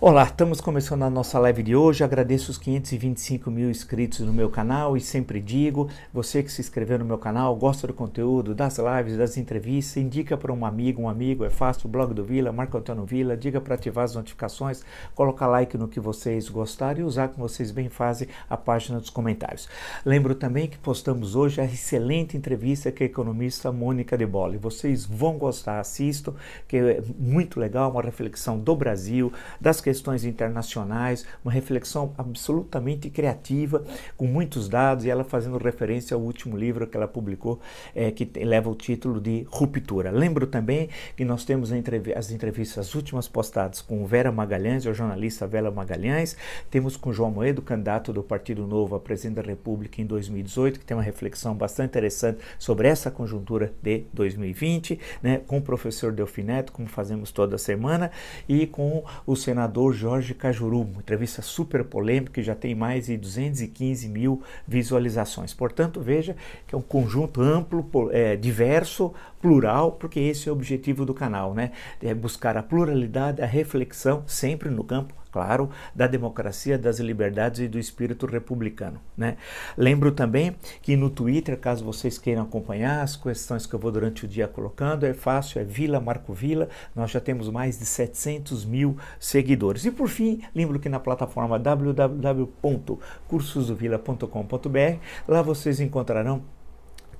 Olá, estamos começando a nossa live de hoje. Agradeço os 525 mil inscritos no meu canal e sempre digo: você que se inscreveu no meu canal, gosta do conteúdo, das lives, das entrevistas, indica para um amigo, um amigo, é fácil, blog do Vila, Marco Antônio Vila, diga para ativar as notificações, colocar like no que vocês gostarem e usar como vocês bem fazem a página dos comentários. Lembro também que postamos hoje a excelente entrevista com a economista Mônica de Bolle. Vocês vão gostar, assistam, que é muito legal, uma reflexão do Brasil, das questões internacionais, uma reflexão absolutamente criativa, com muitos dados, e ela fazendo referência ao último livro que ela publicou, é, que leva o título de Ruptura. Lembro também que nós temos as entrevistas últimas postadas com Vera Magalhães, o jornalista Vera Magalhães, temos com João Moedo, candidato do Partido Novo a presidente da República em 2018, que tem uma reflexão bastante interessante sobre essa conjuntura de 2020, né, com o professor Delfineto, como fazemos toda semana, e com o senador senador Jorge Cajuru, uma entrevista super polêmica que já tem mais de 215 mil visualizações. Portanto, veja que é um conjunto amplo, é, diverso, plural, porque esse é o objetivo do canal, né? É buscar a pluralidade, a reflexão, sempre no campo claro, da democracia, das liberdades e do espírito republicano. Né? Lembro também que no Twitter, caso vocês queiram acompanhar as questões que eu vou durante o dia colocando, é fácil, é Vila Marco Vila, nós já temos mais de 700 mil seguidores. E por fim, lembro que na plataforma www.cursosdovila.com.br, lá vocês encontrarão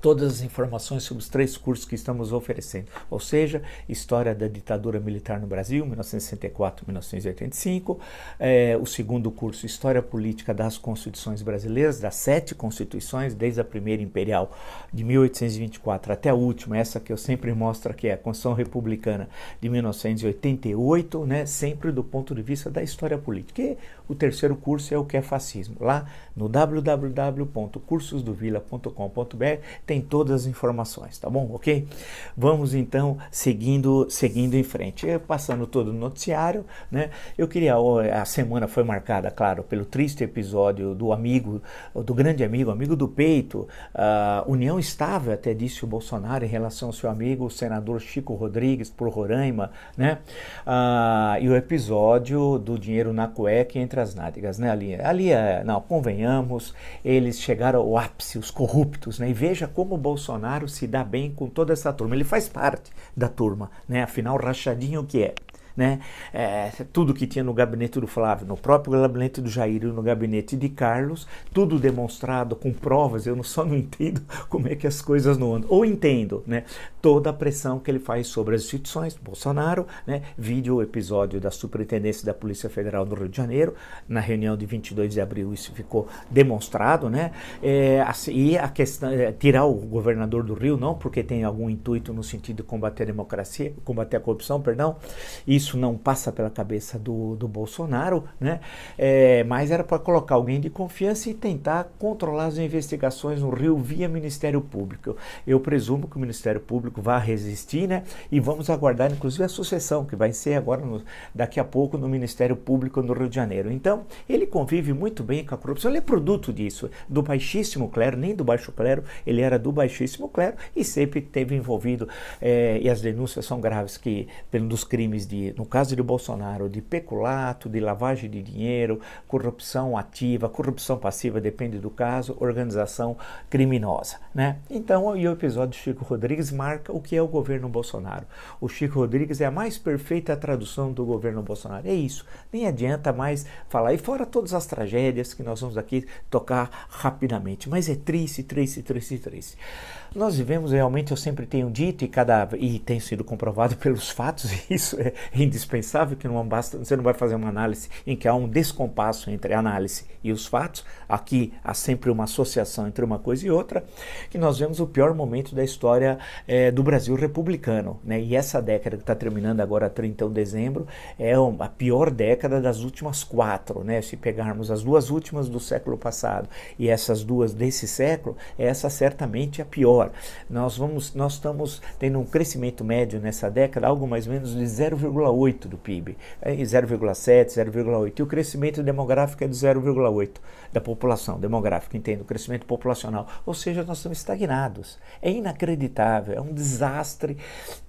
todas as informações sobre os três cursos que estamos oferecendo, ou seja, História da Ditadura Militar no Brasil, 1964-1985, é, o segundo curso, História Política das Constituições Brasileiras, das sete constituições, desde a primeira imperial de 1824 até a última, essa que eu sempre mostro que é a Constituição Republicana de 1988, né, sempre do ponto de vista da história política. E o terceiro curso é o que é fascismo. Lá no www.cursosdovila.com.br tem todas as informações, tá bom? Ok? Vamos então seguindo, seguindo em frente. Eu, passando todo o noticiário, né? Eu queria, a semana foi marcada, claro, pelo triste episódio do amigo, do grande amigo, amigo do peito, uh, união estável, até disse o Bolsonaro, em relação ao seu amigo, o senador Chico Rodrigues, por Roraima, né? Uh, e o episódio do dinheiro na cueca entre as nádegas, né? Ali, ali é, não, convenhamos, eles chegaram ao ápice, os corruptos, né? E veja como o Bolsonaro se dá bem com toda essa turma. Ele faz parte da turma, né? Afinal, rachadinho que é? Né? É, tudo que tinha no gabinete do Flávio, no próprio gabinete do Jair e no gabinete de Carlos, tudo demonstrado com provas. Eu só não entendo como é que as coisas não andam. Ou entendo, né? Toda a pressão que ele faz sobre as instituições, Bolsonaro, né? Vídeo o episódio da Superintendência da Polícia Federal do Rio de Janeiro, na reunião de 22 de abril, isso ficou demonstrado, né? É, assim, e a questão, é, tirar o governador do Rio, não porque tem algum intuito no sentido de combater a democracia, combater a corrupção, perdão, isso isso não passa pela cabeça do, do Bolsonaro, né? É, mas era para colocar alguém de confiança e tentar controlar as investigações no Rio via Ministério Público. Eu presumo que o Ministério Público vai resistir, né? E vamos aguardar, inclusive, a sucessão, que vai ser agora, no, daqui a pouco, no Ministério Público no Rio de Janeiro. Então, ele convive muito bem com a corrupção, ele é produto disso, do baixíssimo clero, nem do baixo clero, ele era do baixíssimo clero e sempre teve envolvido, é, e as denúncias são graves, que pelos crimes de no caso de Bolsonaro, de peculato, de lavagem de dinheiro, corrupção ativa, corrupção passiva, depende do caso, organização criminosa. Né? Então, e o episódio Chico Rodrigues marca o que é o governo Bolsonaro. O Chico Rodrigues é a mais perfeita tradução do governo Bolsonaro. É isso. Nem adianta mais falar. E fora todas as tragédias que nós vamos aqui tocar rapidamente. Mas é triste, triste, triste, triste. Nós vivemos realmente, eu sempre tenho dito, e, cada, e tem sido comprovado pelos fatos, e isso é indispensável, que não basta, você não vai fazer uma análise em que há um descompasso entre a análise e os fatos, aqui há sempre uma associação entre uma coisa e outra, que nós vemos o pior momento da história é, do Brasil republicano. Né? E essa década que está terminando agora, 31 de dezembro, é a pior década das últimas quatro. Né? Se pegarmos as duas últimas do século passado e essas duas desse século, essa certamente é a pior nós, vamos, nós estamos tendo um crescimento médio nessa década, algo mais ou menos de 0,1 0,8 do PIB, é 0,7, 0,8. E o crescimento demográfico é de 0,8 da população demográfica, entendo, crescimento populacional. Ou seja, nós estamos estagnados. É inacreditável, é um desastre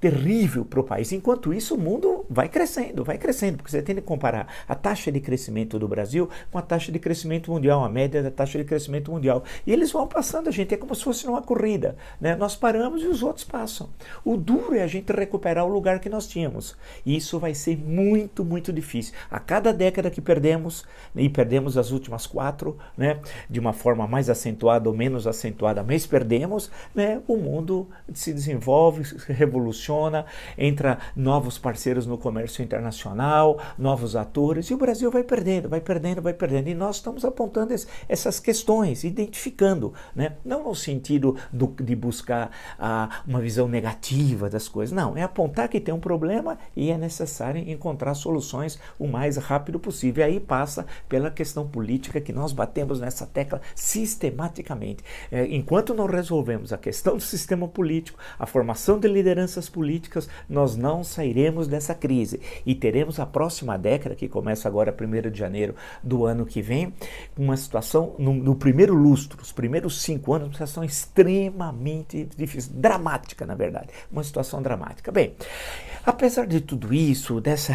terrível para o país. Enquanto isso, o mundo vai crescendo, vai crescendo, porque você tem que comparar a taxa de crescimento do Brasil com a taxa de crescimento mundial, a média da taxa de crescimento mundial. E eles vão passando a gente, é como se fosse uma corrida. Né? Nós paramos e os outros passam. O duro é a gente recuperar o lugar que nós tínhamos. E isso vai ser muito, muito difícil. A cada década que perdemos, e perdemos as últimas quatro, né, de uma forma mais acentuada ou menos acentuada, mas perdemos, né, o mundo se desenvolve, se revoluciona, entra novos parceiros no comércio internacional, novos atores, e o Brasil vai perdendo, vai perdendo, vai perdendo. E nós estamos apontando essas questões, identificando, né, não no sentido do, de buscar ah, uma visão negativa das coisas, não, é apontar que tem um problema e é necessário encontrar soluções o mais rápido possível. E aí passa pela questão política que nós batemos nessa tecla sistematicamente. É, enquanto não resolvemos a questão do sistema político, a formação de lideranças políticas, nós não sairemos dessa crise e teremos a próxima década, que começa agora 1 de janeiro do ano que vem, uma situação, no, no primeiro lustro, os primeiros cinco anos, uma situação extremamente difícil, dramática, na verdade, uma situação dramática. Bem, apesar de tudo isso, dessa,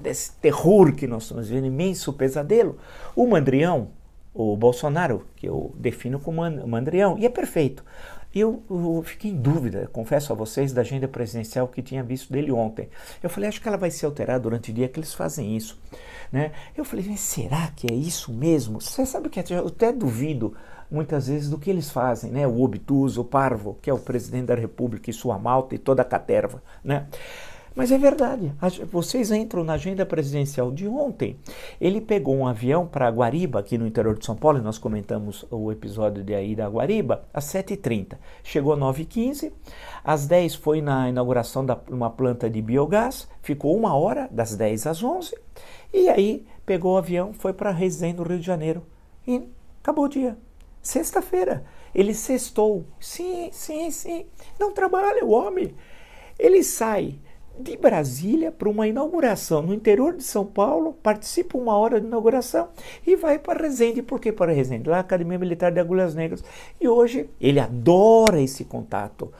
desse terror que nós estamos vivendo, imenso pesadelo, o Mandrião, o Bolsonaro, que eu defino como mandrião, e é perfeito. Eu, eu, fiquei em dúvida, confesso a vocês, da agenda presidencial que tinha visto dele ontem. Eu falei, acho que ela vai ser alterada durante o dia que eles fazem isso. Né? Eu falei, será que é isso mesmo? Você sabe o que? Eu até duvido muitas vezes do que eles fazem, né? O obtuso, o parvo, que é o presidente da república e sua malta e toda a caterva, né? Mas é verdade. Vocês entram na agenda presidencial de ontem. Ele pegou um avião para Guariba, aqui no interior de São Paulo, e nós comentamos o episódio de aí da Guariba, às 7h30. Chegou às 9h15. Às 10 foi na inauguração de uma planta de biogás. Ficou uma hora, das 10 às 11. E aí pegou o avião, foi para Resende, no Rio de Janeiro. E acabou o dia. Sexta-feira. Ele sextou. Sim, sim, sim. Não trabalha o homem. Ele sai de Brasília para uma inauguração no interior de São Paulo, participa uma hora de inauguração e vai para Resende. Por que para Resende? Lá Academia Militar de Agulhas Negras. E hoje ele adora esse contato,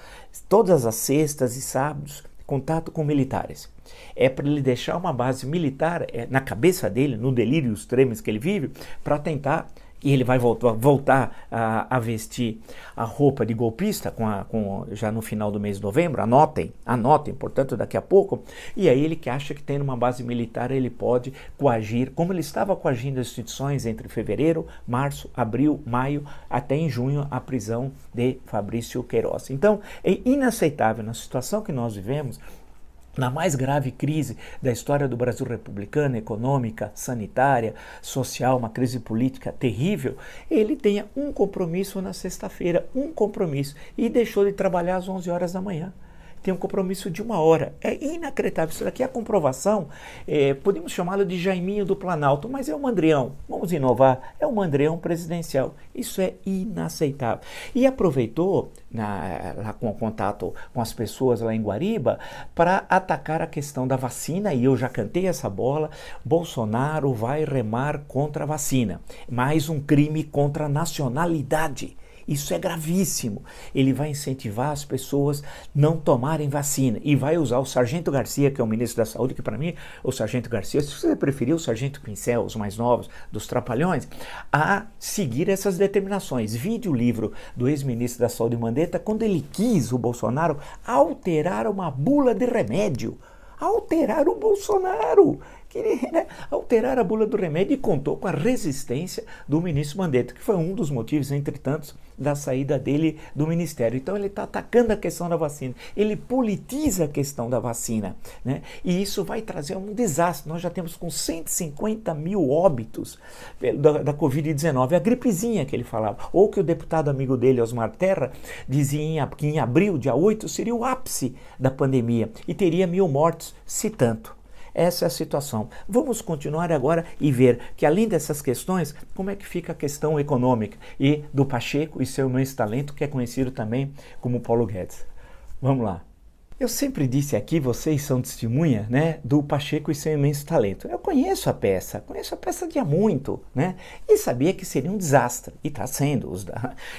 todas as sextas e sábados, contato com militares. É para ele deixar uma base militar é, na cabeça dele, no delírio extremos que ele vive, para tentar e ele vai voltar, voltar a, a, vestir a roupa de golpista com a, com, já no final do mês de novembro, anotem, anotem, portanto, daqui a pouco, e aí ele que acha que tem uma base militar, ele pode coagir, como ele estava coagindo as instituições entre fevereiro, março, abril, maio, até em junho, a prisão de Fabrício Queiroz. Então, é inaceitável na situação que nós vivemos, na mais grave crise da história do Brasil republicano, econômica, sanitária, social, uma crise política terrível, ele tenha um compromisso na sexta-feira, um compromisso, e deixou de trabalhar às 11 horas da manhã tem um compromisso de uma hora. É inacreditável. Isso daqui é a comprovação, é, podemos chamá-lo de Jaiminho do Planalto, mas é o Mandrião. Vamos inovar, é o Mandrião presidencial. Isso é inaceitável. E aproveitou, na, lá com o contato com as pessoas lá em Guariba, para atacar a questão da vacina, e eu já cantei essa bola. Bolsonaro vai remar contra a vacina. Mais um crime contra a nacionalidade. Isso é gravíssimo. Ele vai incentivar as pessoas não tomarem vacina e vai usar o Sargento Garcia, que é o ministro da Saúde, que para mim, o Sargento Garcia, se você preferir o Sargento Pincel, os mais novos, dos Trapalhões, a seguir essas determinações. Vide o livro do ex-ministro da Saúde Mandetta, quando ele quis, o Bolsonaro, alterar uma bula de remédio. Alterar o Bolsonaro queria né, alterar a bula do remédio e contou com a resistência do ministro Mandetta, que foi um dos motivos, entre tantos, da saída dele do ministério. Então ele está atacando a questão da vacina, ele politiza a questão da vacina, né? e isso vai trazer um desastre. Nós já temos com 150 mil óbitos da, da Covid-19, a gripezinha que ele falava, ou que o deputado amigo dele, Osmar Terra, dizia que em abril, dia 8, seria o ápice da pandemia e teria mil mortes, se tanto. Essa é a situação. Vamos continuar agora e ver que, além dessas questões, como é que fica a questão econômica e do Pacheco e seu imenso talento, que é conhecido também como Paulo Guedes. Vamos lá. Eu sempre disse aqui, vocês são testemunha, né, do Pacheco e seu imenso talento. Eu conheço a peça, conheço a peça de há muito, né, e sabia que seria um desastre, e está sendo.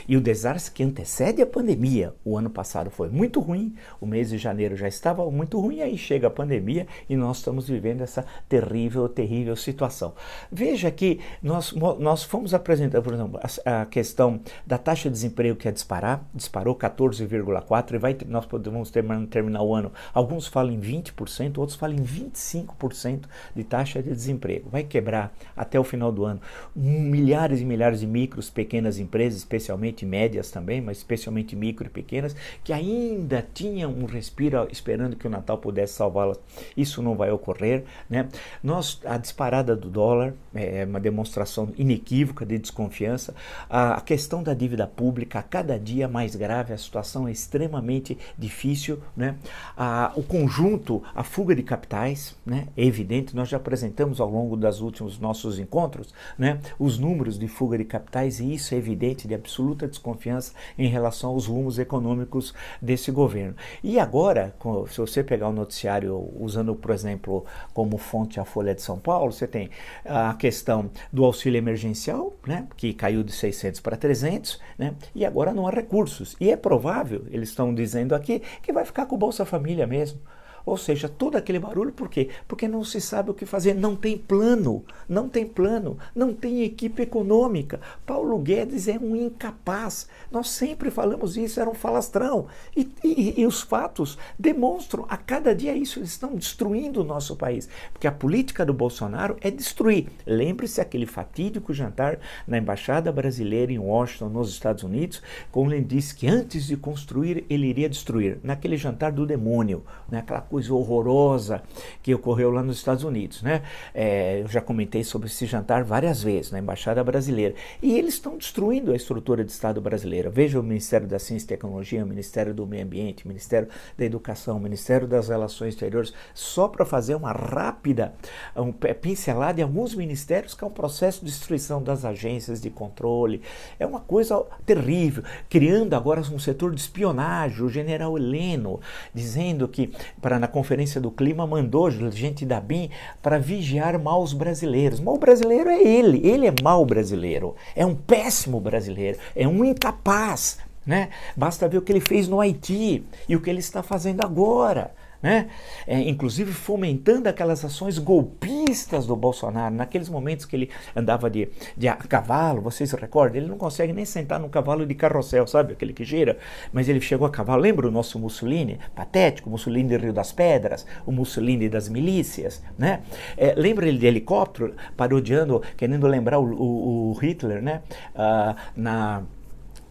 E o desastre que antecede a pandemia. O ano passado foi muito ruim, o mês de janeiro já estava muito ruim, aí chega a pandemia e nós estamos vivendo essa terrível, terrível situação. Veja que nós, nós fomos apresentar, por exemplo, a, a questão da taxa de desemprego que ia disparar, disparou 14,4% e vai, nós podemos terminar terminar o ano. Alguns falam em 20%, outros falam em 25% de taxa de desemprego. Vai quebrar até o final do ano milhares e milhares de micros, pequenas empresas, especialmente médias também, mas especialmente micro e pequenas, que ainda tinham um respiro esperando que o Natal pudesse salvá-las. Isso não vai ocorrer. Né? Nós, a disparada do dólar é uma demonstração inequívoca de desconfiança. A, a questão da dívida pública, a cada dia mais grave, a situação é extremamente difícil. Né? O conjunto, a fuga de capitais, né, é evidente, nós já apresentamos ao longo dos últimos nossos encontros né, os números de fuga de capitais e isso é evidente de absoluta desconfiança em relação aos rumos econômicos desse governo. E agora, se você pegar o noticiário usando, por exemplo, como fonte a Folha de São Paulo, você tem a questão do auxílio emergencial, né, que caiu de 600 para 300, né, e agora não há recursos. E é provável, eles estão dizendo aqui, que vai ficar com o Bolsa Família mesmo. Ou seja, todo aquele barulho, por quê? Porque não se sabe o que fazer, não tem plano, não tem plano, não tem equipe econômica. Paulo Guedes é um incapaz. Nós sempre falamos isso, era um falastrão. E, e, e os fatos demonstram a cada dia isso, eles estão destruindo o nosso país. Porque a política do Bolsonaro é destruir. Lembre-se aquele fatídico jantar na Embaixada Brasileira em Washington, nos Estados Unidos, quando ele disse que antes de construir, ele iria destruir. Naquele jantar do demônio, né? aquela coisa coisa horrorosa que ocorreu lá nos Estados Unidos. Né? É, eu já comentei sobre esse jantar várias vezes na Embaixada Brasileira. E eles estão destruindo a estrutura de Estado brasileira. Veja o Ministério da Ciência e Tecnologia, o Ministério do Meio Ambiente, o Ministério da Educação, o Ministério das Relações Exteriores, só para fazer uma rápida um, pincelada em alguns ministérios que é um processo de destruição das agências de controle. É uma coisa terrível. Criando agora um setor de espionagem, o general Heleno, dizendo que para na conferência do clima, mandou gente da BIM para vigiar maus brasileiros. Mal brasileiro é ele, ele é mau brasileiro, é um péssimo brasileiro, é um incapaz. Né? Basta ver o que ele fez no Haiti e o que ele está fazendo agora né? É, inclusive fomentando aquelas ações golpistas do Bolsonaro, naqueles momentos que ele andava de, de cavalo, vocês se recordam? Ele não consegue nem sentar num cavalo de carrossel, sabe? Aquele que gira, mas ele chegou a cavalo. Lembra o nosso Mussolini? Patético, Mussolini de Rio das Pedras, o Mussolini das milícias, né? É, lembra ele de helicóptero, parodiando, querendo lembrar o, o, o Hitler, né? Ah, na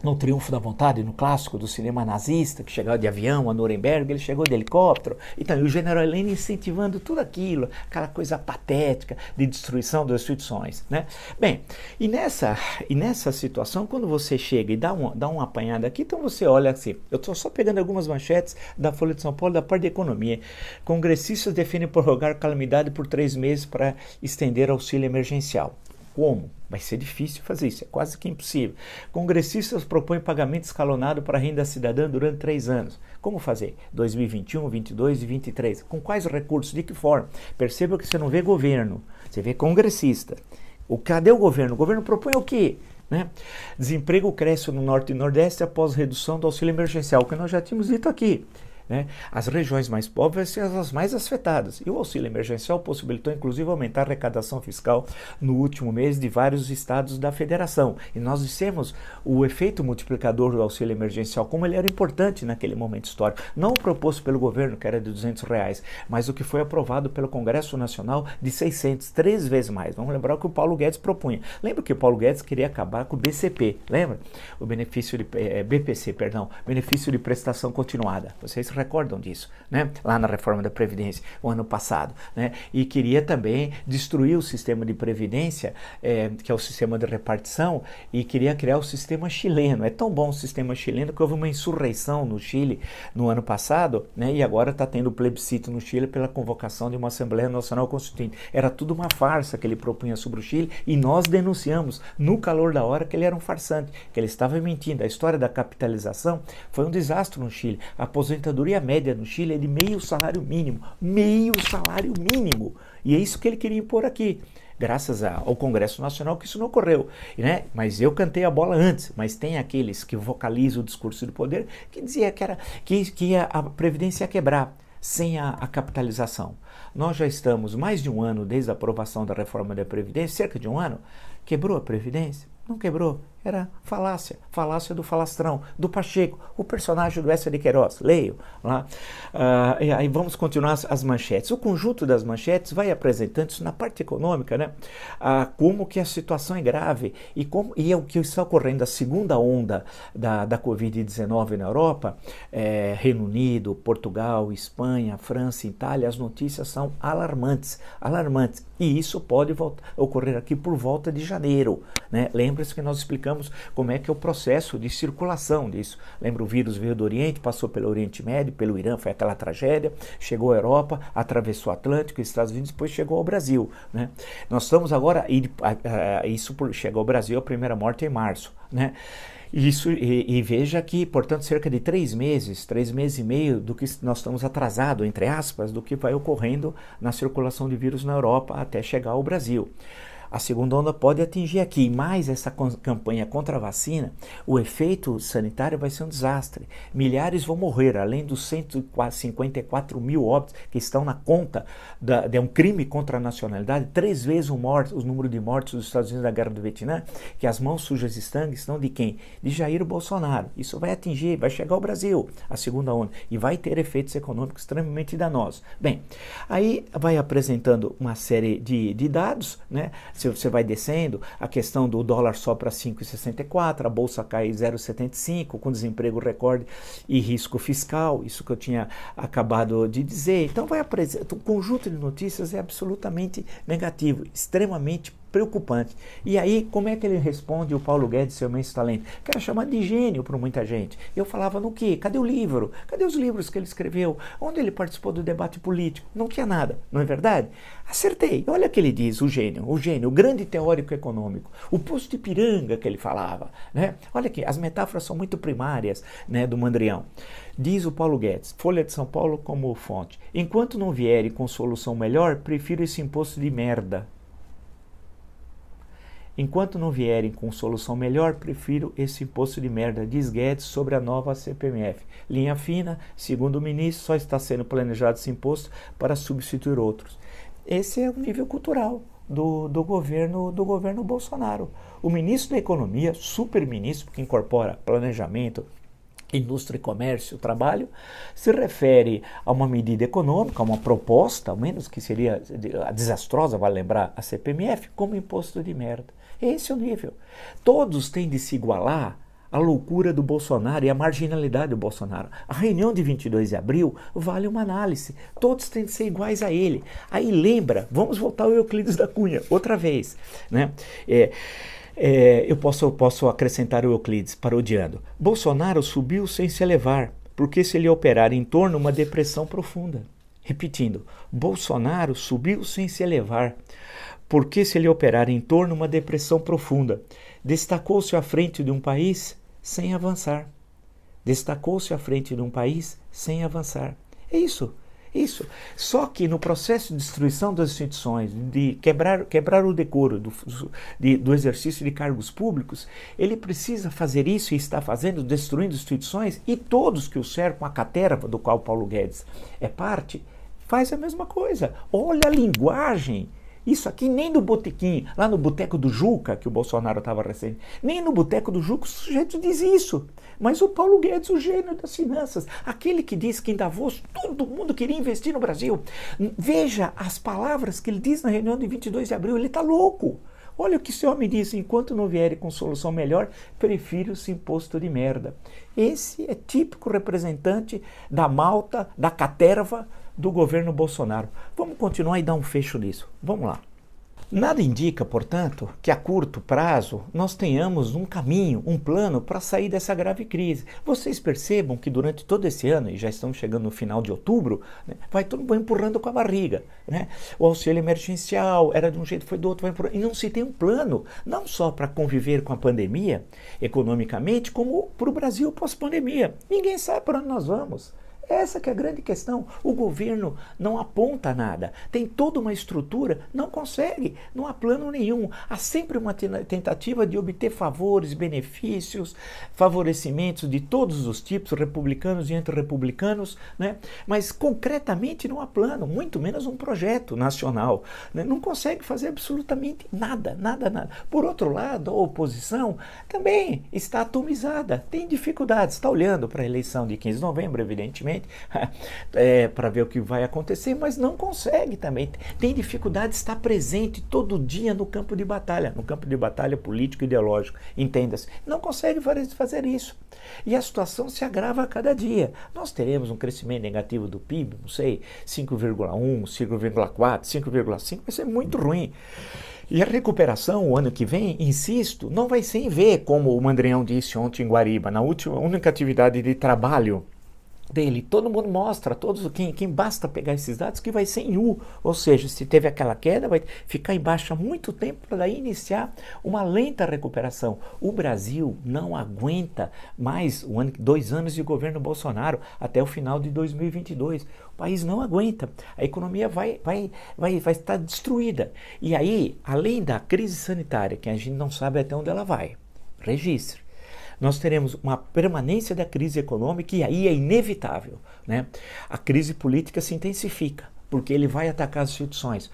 no Triunfo da Vontade, no clássico do cinema nazista, que chegava de avião a Nuremberg, ele chegou de helicóptero. Então, e o general Helena incentivando tudo aquilo, aquela coisa patética de destruição das instituições. Né? Bem, e nessa, e nessa situação, quando você chega e dá, um, dá uma apanhada aqui, então você olha assim, eu estou só pegando algumas manchetes da Folha de São Paulo, da parte de economia. Congressistas definem prorrogar calamidade por três meses para estender auxílio emergencial. Como? Vai ser difícil fazer isso, é quase que impossível. Congressistas propõem pagamento escalonado para a renda cidadã durante três anos. Como fazer? 2021, 22 e 23. Com quais recursos? De que forma? Perceba que você não vê governo, você vê congressista. O, cadê o governo? O governo propõe o quê? Né? Desemprego cresce no Norte e Nordeste após redução do auxílio emergencial, que nós já tínhamos dito aqui. Né? As regiões mais pobres são as mais afetadas. E o auxílio emergencial possibilitou, inclusive, aumentar a arrecadação fiscal no último mês de vários estados da federação. E nós dissemos o efeito multiplicador do auxílio emergencial, como ele era importante naquele momento histórico. Não o proposto pelo governo, que era de 200 reais, mas o que foi aprovado pelo Congresso Nacional de 600, três vezes mais. Vamos lembrar o que o Paulo Guedes propunha. Lembra que o Paulo Guedes queria acabar com o BCP, lembra? O benefício de é, eh, BPC, perdão, benefício de prestação continuada. Vocês recordam disso, né? lá na reforma da Previdência, o ano passado. Né? E queria também destruir o sistema de Previdência, é, que é o sistema de repartição, e queria criar o sistema chileno. É tão bom o sistema chileno que houve uma insurreição no Chile no ano passado, né? e agora está tendo plebiscito no Chile pela convocação de uma Assembleia Nacional Constituinte. Era tudo uma farsa que ele propunha sobre o Chile, e nós denunciamos no calor da hora que ele era um farsante, que ele estava mentindo. A história da capitalização foi um desastre no Chile. A aposentadoria aposentadoria média no Chile é de meio salário mínimo. Meio salário mínimo. E é isso que ele queria impor aqui graças ao Congresso Nacional que isso não ocorreu, né? Mas eu cantei a bola antes, mas tem aqueles que vocalizam o discurso do poder que dizia que era que, que a previdência ia quebrar sem a, a, capitalização. Nós já estamos mais de um ano desde a aprovação da reforma da Previdência, cerca de um ano, quebrou a Previdência? Não quebrou. Era falácia, falácia do falastrão, do Pacheco, o personagem do Essa de Queiroz. Leio lá. Uh, e aí vamos continuar as, as, manchetes. O conjunto das manchetes vai apresentando isso na parte econômica, né? Uh, como que a situação é grave e, como, e é o que está ocorrendo, a segunda onda da, da Covid-19 na Europa, é, Reino Unido, Portugal, Espanha, França, Itália, as notícias são alarmantes, alarmantes. E isso pode voltar, ocorrer aqui por volta de janeiro. Né? Lembre-se que nós explicamos como é que é o processo de circulação disso. Lembra, o vírus veio do Oriente, passou pelo Oriente Médio, pelo Irã, foi aquela tragédia, chegou à Europa, atravessou o Atlântico, Estados Unidos, depois chegou ao Brasil. Né? Nós estamos agora, isso chegou ao Brasil, a primeira morte em março. Né? Isso, e, e, veja que, portanto, cerca de três meses, três meses e meio do que nós estamos atrasados, entre aspas, do que vai ocorrendo na circulação de vírus na Europa até chegar ao Brasil. A segunda onda pode atingir aqui, mais essa campanha contra a vacina, o efeito sanitário vai ser um desastre. Milhares vão morrer, além dos 154 mil óbitos que estão na conta da, de um crime contra a nacionalidade, três vezes o, morte, o número de mortes dos Estados Unidos da Guerra do Vietnã, que as mãos sujas de sangue estão de quem? De Jair Bolsonaro. Isso vai atingir, vai chegar ao Brasil, a segunda onda, e vai ter efeitos econômicos extremamente danosos. Bem, aí vai apresentando uma série de, de dados, né? Se você vai descendo, a questão do dólar só para 5,64, a bolsa cai 0,75, com desemprego recorde e risco fiscal, isso que eu tinha acabado de dizer. Então vai apresentar, o conjunto de notícias é absolutamente negativo, extremamente preocupante. E aí, como é que ele responde o Paulo Guedes, seu imenso talento? Que era chamado de gênio por muita gente. Eu falava no quê? Cadê o livro? Cadê os livros que ele escreveu? Onde ele participou do debate político? Não tinha nada, não é verdade? Acertei. Olha o que ele diz, o gênio, o gênio, o grande teórico econômico. O posto de piranga que ele falava. Né? Olha aqui, as metáforas são muito primárias né, do Mandrião. Diz o Paulo Guedes, Folha de São Paulo como fonte. Enquanto não vierem com solução melhor, prefiro esse imposto de merda Enquanto não vierem com solução melhor, prefiro esse imposto de merda, diz Guedes sobre a nova CPMF. Linha fina, segundo o ministro, só está sendo planejado esse imposto para substituir outros. Esse é o nível cultural do, do, governo, do governo Bolsonaro. O ministro da Economia, super-ministro, que incorpora planejamento, indústria e comércio, trabalho, se refere a uma medida econômica, a uma proposta, ao menos que seria desastrosa, vale lembrar, a CPMF, como imposto de merda. Esse é o nível. Todos têm de se igualar à loucura do Bolsonaro e à marginalidade do Bolsonaro. A reunião de 22 de abril vale uma análise. Todos têm de ser iguais a ele. Aí lembra, vamos voltar ao Euclides da Cunha, outra vez. Né? É, é, eu, posso, posso acrescentar o Euclides parodiando. Bolsonaro subiu sem se elevar, porque se ele operar em torno uma depressão profunda. Repetindo, Bolsonaro subiu sem se elevar, porque se ele operar em torno uma depressão profunda, destacou-se à frente de um país sem avançar. Destacou-se à frente de um país sem avançar. É isso. Isso. Só que no processo de destruição das instituições, de quebrar, quebrar o decoro do, de, do exercício de cargos públicos, ele precisa fazer isso e está fazendo, destruindo instituições, e todos que o cercam, a caterva do qual Paulo Guedes é parte, faz a mesma coisa. Olha a linguagem isso aqui nem no botequim, lá no boteco do Juca, que o Bolsonaro estava recente, nem no boteco do Juca o sujeito diz isso. Mas o Paulo Guedes, o gênio das finanças, aquele que diz que em Davos todo mundo queria investir no Brasil. Veja as palavras que ele diz na reunião de 22 de abril, ele está louco. Olha o que esse homem diz: enquanto não vier com solução melhor, prefiro esse imposto de merda. Esse é típico representante da malta, da caterva do governo Bolsonaro. Vamos continuar e dar um fecho nisso. Vamos lá. Nada indica, portanto, que a curto prazo nós tenhamos um caminho, um plano para sair dessa grave crise. Vocês percebam que durante todo esse ano, e já estamos chegando no final de outubro, né, vai todo mundo empurrando com a barriga. Né? O auxílio emergencial era de um jeito, foi do outro, vai empurrando. E não se tem um plano, não só para conviver com a pandemia economicamente, como para o Brasil pós-pandemia. Ninguém sabe para onde nós vamos. Essa que é a grande questão. O governo não aponta nada. Tem toda uma estrutura, não consegue. Não há plano nenhum. Há sempre uma tentativa de obter favores, benefícios, favorecimentos de todos os tipos, republicanos e antirrepublicanos, né? mas concretamente não há plano, muito menos um projeto nacional. Né? Não consegue fazer absolutamente nada, nada, nada. Por outro lado, a oposição também está atomizada, tem dificuldades, está olhando para a eleição de 15 de novembro, evidentemente, é, para ver o que vai acontecer, mas não consegue também. Tem dificuldade de estar presente todo dia no campo de batalha, no campo de batalha político e ideológico, entenda-se. Não consegue fazer isso. E a situação se agrava a cada dia. Nós teremos um crescimento negativo do PIB, não sei, 5,1, 5,4, 5,5, vai ser muito ruim. E a recuperação o ano que vem, insisto, não vai ser em como o Mandrião disse ontem em Guariba, na última única atividade de trabalho dele. Todo mundo mostra, todos quem, quem basta pegar esses dados que vai ser em U, ou seja, se teve aquela queda, vai ficar em baixa muito tempo para iniciar uma lenta recuperação. O Brasil não aguenta mais ano, dois anos de governo Bolsonaro até o final de 2022. O país não aguenta. A economia vai, vai, vai, vai estar destruída. E aí, além da crise sanitária, que a gente não sabe até onde ela vai, registre nós teremos uma permanência da crise econômica e aí é inevitável. Né? A crise política se intensifica, porque ele vai atacar as instituições.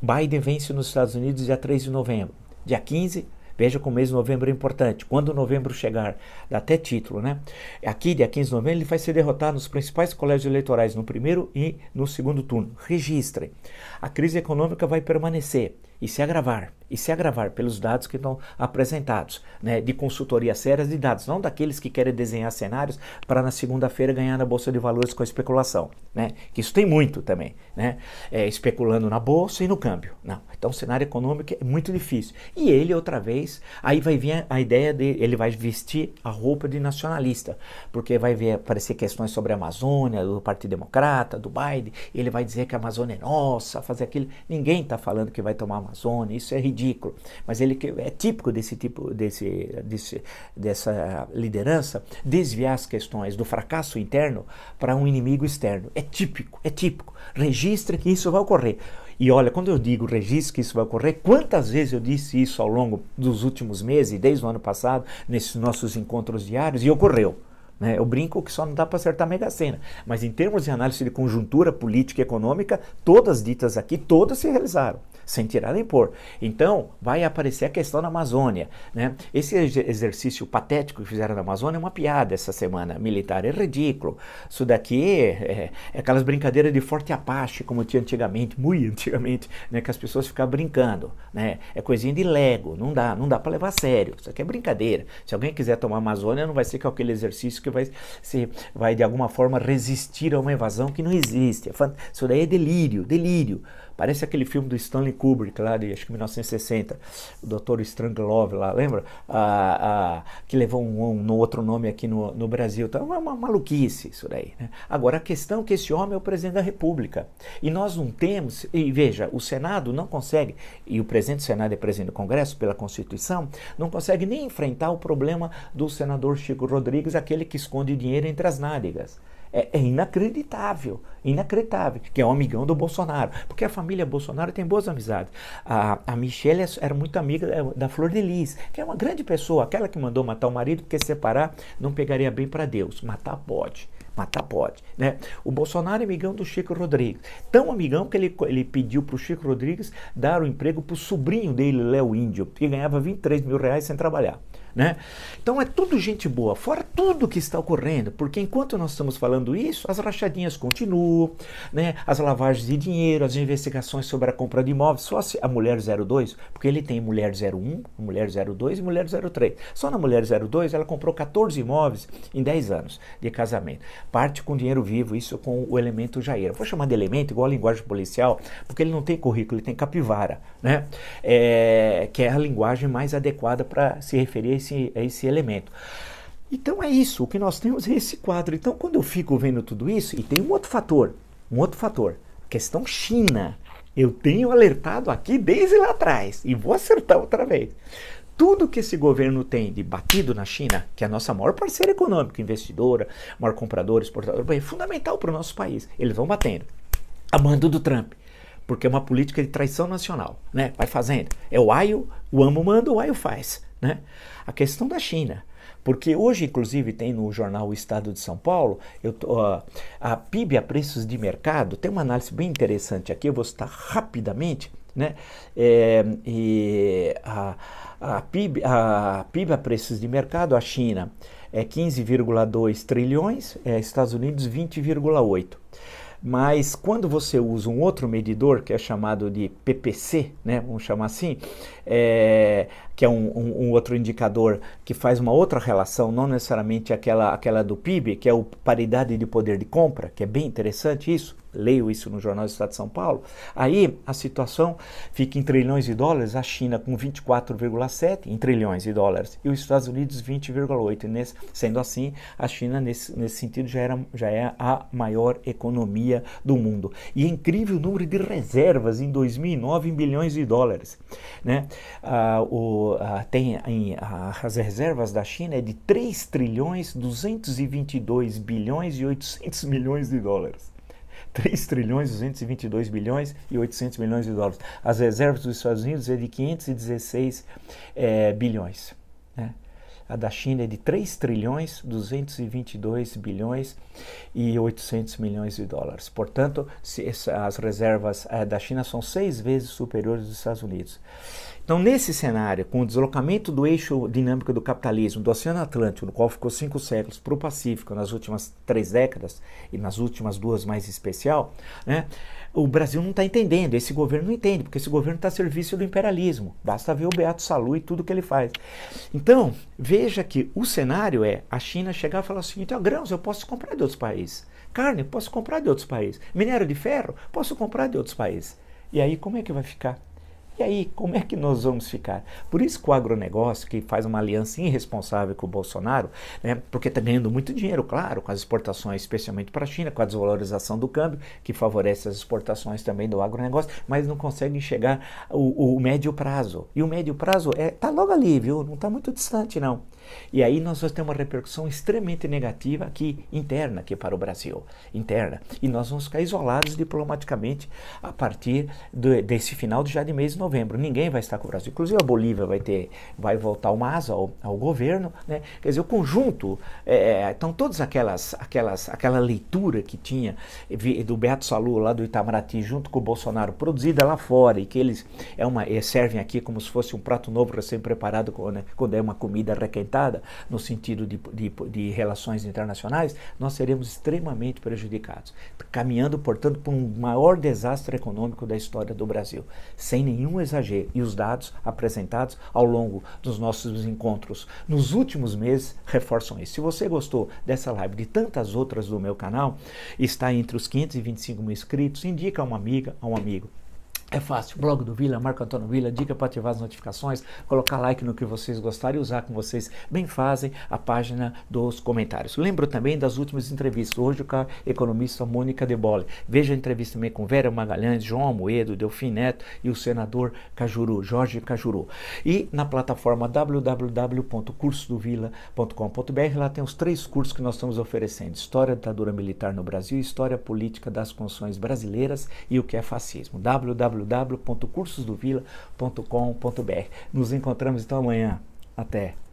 Biden vence nos Estados Unidos dia 3 de novembro. Dia 15, Veja como o mês de novembro é importante. Quando novembro chegar, dá até título, né? Aqui, dia 15 de novembro, ele vai ser derrotado nos principais colégios eleitorais, no primeiro e no segundo turno. Registrem. A crise econômica vai permanecer e se agravar, e se agravar pelos dados que estão apresentados, né, de consultoria sérias de dados, não daqueles que querem desenhar cenários para na segunda-feira ganhar na Bolsa de Valores com especulação, né, que isso tem muito também, né, é, especulando na Bolsa e no câmbio, não, então o cenário econômico é muito difícil, e ele outra vez, aí vai vir a ideia de, ele vai vestir a roupa de nacionalista, porque vai ver, aparecer questões sobre a Amazônia, do Partido Democrata, do Biden, ele vai dizer que a Amazônia é nossa, fazer aquilo, ninguém está falando que vai tomar Isso é ridículo. Mas ele é típico desse tipo, desse, desse, dessa liderança, desviar as questões do fracasso interno para um inimigo externo. É típico, é típico. Registre que isso vai ocorrer. E olha, quando eu digo registre que isso vai ocorrer, quantas vezes eu disse isso ao longo dos últimos meses, desde o ano passado, nesses nossos encontros diários, e ocorreu. Né? Eu brinco que só não dá para acertar a Mega Sena. Mas em termos de análise de conjuntura política e econômica, todas ditas aqui, todas se realizaram sem tirar nem pôr. Então, vai aparecer a questão da Amazônia. Né? Esse exercício patético que fizeram na Amazônia é uma piada essa semana militar, é ridículo. Isso daqui é, é aquelas brincadeiras de forte apache, como tinha antigamente, muito antigamente, né? que as pessoas ficavam brincando. Né? É coisinha de Lego, não dá, não dá para levar a sério. Isso aqui é brincadeira. Se alguém quiser tomar Amazônia, não vai ser com aquele exercício que vai, se, vai de alguma forma resistir a uma evasão que não existe. É isso daí é delírio, delírio. Parece aquele filme do Stanley Kubrick, lá de acho que 1960, o Dr. Strangelove lá, lembra? Ah, ah, que levou um, um, outro nome aqui no, no Brasil. Então é uma maluquice isso daí. Né? Agora, a questão é que esse homem é o presidente da República. E nós não temos, e veja, o Senado não consegue, e o presidente do Senado é presidente do Congresso pela Constituição, não consegue nem enfrentar o problema do senador Chico Rodrigues, aquele que esconde dinheiro entre as nádegas. É, é, inacreditável, inacreditável, que é um amigão do Bolsonaro, porque a família Bolsonaro tem boas amizades. A, a Michelle era muito amiga da Flor de Lis, que é uma grande pessoa, aquela que mandou matar o marido, porque separar não pegaria bem para Deus. Matar pode. Matar pode, né? O Bolsonaro é amigão do Chico Rodrigues. Tão amigão que ele, ele pediu para o Chico Rodrigues dar o emprego para o sobrinho dele, Léo Índio, que ganhava 23 mil reais sem trabalhar. Né? Então é tudo gente boa, fora tudo que está ocorrendo, porque enquanto nós estamos falando isso, as rachadinhas continuam, né? as lavagens de dinheiro, as investigações sobre a compra de imóveis, só a mulher 02, porque ele tem mulher 01, mulher 02 e mulher 03. Só na mulher 02 ela comprou 14 imóveis em 10 anos de casamento. Parte com dinheiro vivo, isso com o elemento Jair. Vou chamar de elemento igual a linguagem policial, porque ele não tem currículo, ele tem capivara, né? É, que é a linguagem mais adequada para se referir esse a esse elemento. Então é isso, o que nós temos é esse quadro. Então quando eu fico vendo tudo isso, e tem um outro fator, um outro fator, questão China. Eu tenho alertado aqui desde lá atrás e vou acertar outra vez. tudo que esse governo tem de batido na China, que é a nossa maior parceira econômica, investidora, maior compradora, exportadora, é fundamental para o nosso país. Eles vão batendo. A mando do Trump. Porque é uma política de traição nacional. Né? Vai fazendo. É o aio, o amo manda, o aio faz. Né? A questão da China. Porque hoje, inclusive, tem no jornal O Estado de São Paulo, tô, uh, a PIB a preços de mercado, tem uma análise bem interessante aqui, eu vou citar rapidamente, né? É, e a, a, PIB, a PIB a preços de mercado, a China é 15,2 trilhões, é, Estados Unidos 20,8. Mas quando você usa um outro medidor, que é chamado de PPC, né, vamos chamar assim, é, que é um, um, um, outro indicador que faz uma outra relação, não necessariamente aquela, aquela do PIB, que é o paridade de poder de compra, que é bem interessante isso, leio isso no Jornal do Estado de São Paulo, aí a situação fica em trilhões de dólares, a China com 24,7 em trilhões de dólares e os Estados Unidos 20,8. Sendo assim, a China nesse, nesse sentido já, era, já é a maior economia do mundo. E é incrível o número de reservas em 2009 em bilhões de dólares. Né? Ah, o, ah, tem em, ah, as reservas da China é de 3 trilhões 222 bilhões e 800 milhões de dólares. 3 trilhões 222 bilhões e 800 milhões de dólares. As reservas dos Estados Unidos é de 516 é, bilhões. Né? A da China é de 3 trilhões 222 bilhões e 800 milhões de dólares. Portanto, as reservas é, da China são seis vezes superiores dos Estados Unidos. Então, nesse cenário, com o deslocamento do eixo dinâmico do capitalismo do Oceano Atlântico, no qual ficou cinco séculos, para o Pacífico nas últimas três décadas, e nas últimas duas mais especial, né, o Brasil não está entendendo, esse governo não entende, porque esse governo está a serviço do imperialismo. Basta ver o Beato Salu e tudo que ele faz. Então, veja que o cenário é a China chegar e falar o seguinte: oh, grãos eu posso comprar de outros países, carne eu posso comprar de outros países, minério de ferro posso comprar de outros países. E aí, como é que vai ficar? E aí, como é que nós vamos ficar? Por isso que o agronegócio, que faz uma aliança irresponsável com o Bolsonaro, né, porque está ganhando muito dinheiro, claro, com as exportações, especialmente para a China, com a desvalorização do câmbio, que favorece as exportações também do agronegócio, mas não consegue enxergar o, o médio prazo. E o médio prazo está é, tá logo ali, viu? Não está muito distante, não. E aí nós vamos ter uma repercussão extremamente negativa aqui, interna, aqui para o Brasil, interna. E nós vamos ficar isolados diplomaticamente a partir do, desse final de já de mês de novembro. Ninguém vai estar com o Brasil. Inclusive a Bolívia vai ter, vai voltar uma asa ao, ao governo, né? Quer dizer, o conjunto, é, é então todas aquelas, aquelas, aquela leitura que tinha do Beato Salu lá do Itamaraty junto com o Bolsonaro produzida lá fora e que eles é uma, servem aqui como se fosse um prato novo recém-preparado quando é uma comida requentada no sentido de, de, de relações internacionais, nós seremos extremamente prejudicados, caminhando, portanto, para um maior desastre econômico da história do Brasil, sem nenhum exagero. E os dados apresentados ao longo dos nossos encontros nos últimos meses reforçam isso. Se você gostou dessa live, de tantas outras do meu canal, está entre os 525 mil inscritos, indica a uma amiga, a um amigo. É fácil, blog do Vila, Marco Antônio Vila, dica para ativar as notificações, colocar like no que vocês gostarem e usar com vocês bem fazem a página dos comentários. Lembro também das últimas entrevistas, hoje com a economista Mônica De Bolle. Veja a entrevista também com Vera Magalhães, João Amoedo, Delfim Neto e o senador Cajuru, Jorge Cajuru. E na plataforma www.cursodovila.com.br, lá tem os três cursos que nós estamos oferecendo: História da ditadura militar no Brasil, História política das condições brasileiras e o que é fascismo. www www.cursosdovila.com.br. Nos encontramos então amanhã. Até!